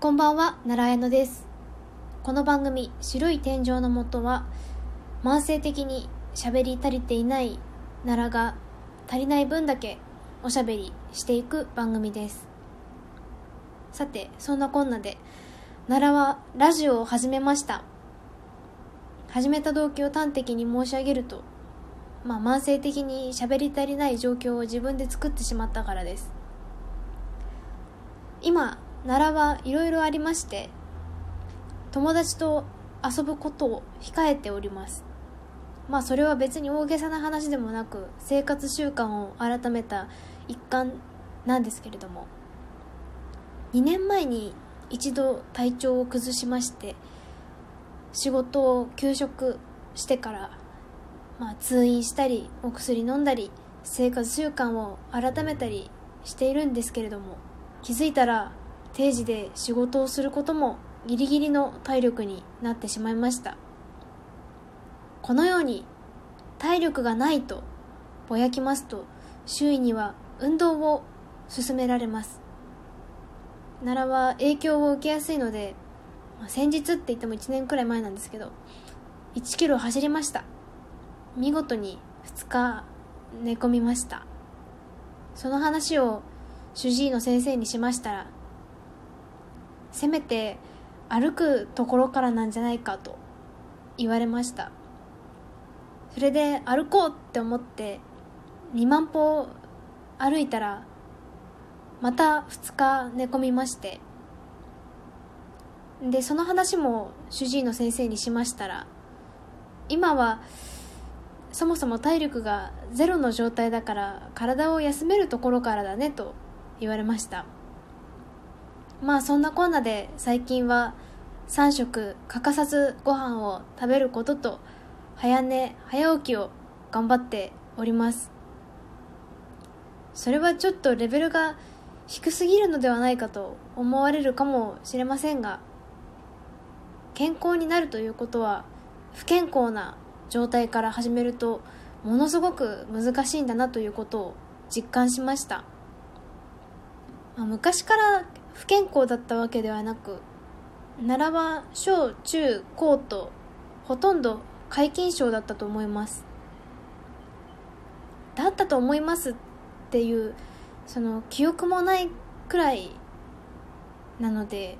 こんばんは、奈良屋野です。この番組、白い天井のもとは、慢性的に喋り足りていない奈良が足りない分だけおしゃべりしていく番組です。さて、そんなこんなで、奈良はラジオを始めました。始めた動機を端的に申し上げると、まあ慢性的に喋り足りない状況を自分で作ってしまったからです。今奈良はいろいろありまして友達と遊ぶことを控えております。まあそれは別に大げさな話でもなく生活習慣を改めた一環なんですけれども。2年前に一度体調を崩しまして仕事を休職してから、まあ、通院したりお薬飲んだり生活習慣を改めたりしているんですけれども気づいたら定時で仕事をすることもギリギリの体力になってしまいました。このように体力がないとぼやきますと周囲には運動を勧められます。奈良は影響を受けやすいので、先日って言っても1年くらい前なんですけど1キロ走りました。見事に2日寝込みました。その話を主治医の先生にしましたらせめて歩くところからなんじゃないかと言われました。それで歩こうって思って2万歩歩いたらまた2日寝込みまして。でその話も主治医の先生にしましたら今はそもそも体力がゼロの状態だから体を休めるところからだねと言われました。まあそんなこんなで最近は3食欠かさずご飯を食べることと早寝早起きを頑張っております。それはちょっとレベルが低すぎるのではないかと思われるかもしれませんが健康になるということは不健康な状態から始めるとものすごく難しいんだなということを実感しました。まあ昔から不健康だったわけではなく奈良は小中高とほとんど皆勤賞だったと思います。だったと思いますっていうその記憶もないくらいなので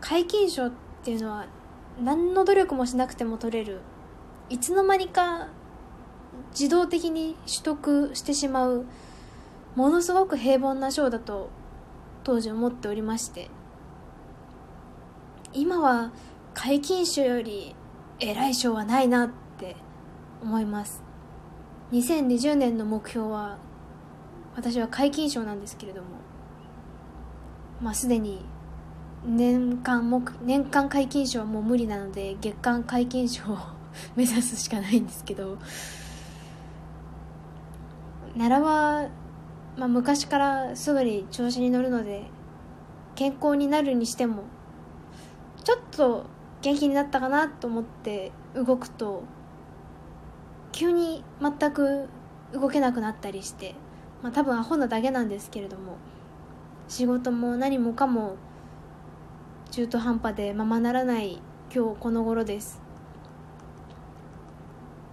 皆勤賞っていうのは何の努力もしなくても取れるいつの間にか自動的に取得してしまうものすごく平凡な賞だと当時思っておりまして今は皆勤賞より偉い賞はないなって思います。2020年の目標は私は皆勤賞なんですけれどもまあすでに年間目年間皆勤賞はもう無理なので月間皆勤賞を 目指すしかないんですけど奈良は、まあ、昔からすぐに調子に乗るので健康になるにしてもちょっと元気になったかなと思って動くと急に全く動けなくなったりして、まあ、多分アホなだけなんですけれども仕事も何もかも中途半端でままならない今日この頃です。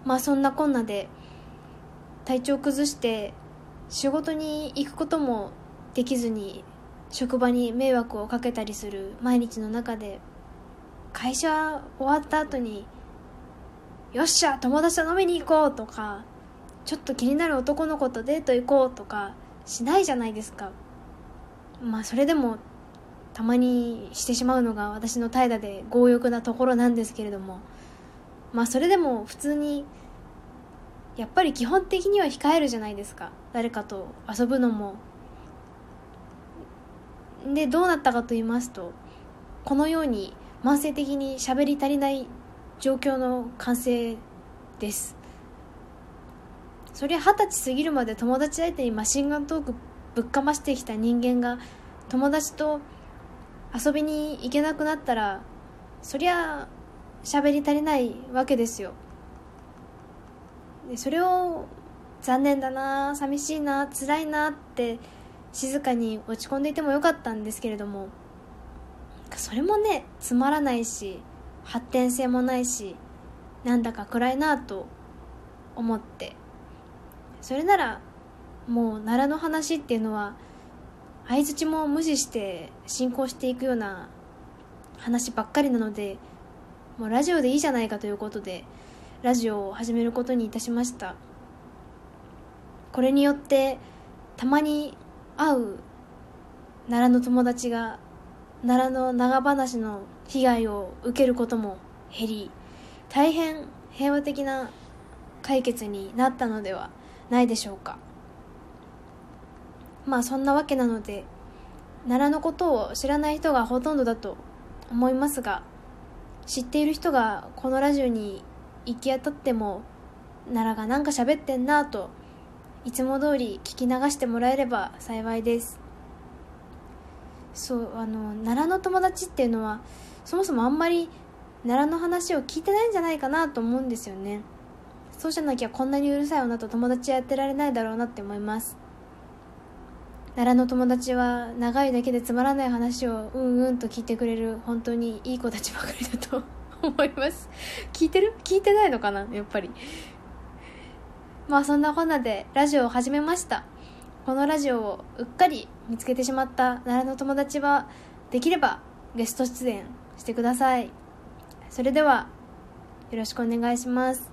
まあそんなこんなで体調崩して仕事に行くこともできずに職場に迷惑をかけたりする毎日の中で会社終わった後によっしゃ友達と飲みに行こうとかちょっと気になる男の子とデート行こうとかしないじゃないですか。まあそれでもたまにしてしまうのが私の怠惰で強欲なところなんですけれどもまあそれでも普通にやっぱり基本的には控えるじゃないですか。誰かと遊ぶのも。でどうなったかと言いますとこのように慢性的に喋り足りない状況の完成です。そりゃ二十歳過ぎるまで友達相手にマシンガントークぶっかましてきた人間が友達と遊びに行けなくなったらそりゃ喋り足りないわけですよ。でそれを残念だな寂しいな辛いなって静かに落ち込んでいてもよかったんですけれどもそれもねつまらないし発展性もないしなんだか暗いなと思ってそれならもう奈良の話っていうのは相づちも無視して進行していくような話ばっかりなのでもうラジオでいいじゃないかということでラジオを始めることにいたしました。これによってたまに会う奈良の友達が奈良の長話の被害を受けることも減り大変平和的な解決になったのではないでしょうか。まあそんなわけなので奈良のことを知らない人がほとんどだと思いますが知っている人がこのラジオに行き当たっても奈良がなんか喋ってんなといつも通り聞き流してもらえれば幸いです。そうあの奈良の友達っていうのはそもそもあんまり奈良の話を聞いてないんじゃないかなと思うんですよね。そうじゃなきゃこんなにうるさい女と友達やってられないだろうなって思います。奈良の友達は長いだけでつまらない話をうんうんと聞いてくれる本当にいい子たちばかりだと。思います。聞いてる？聞いてないのかな？やっぱり。まあそんなこんなでラジオを始めました。このラジオをうっかり見つけてしまった奈良の友達はできればゲスト出演してください。それではよろしくお願いします。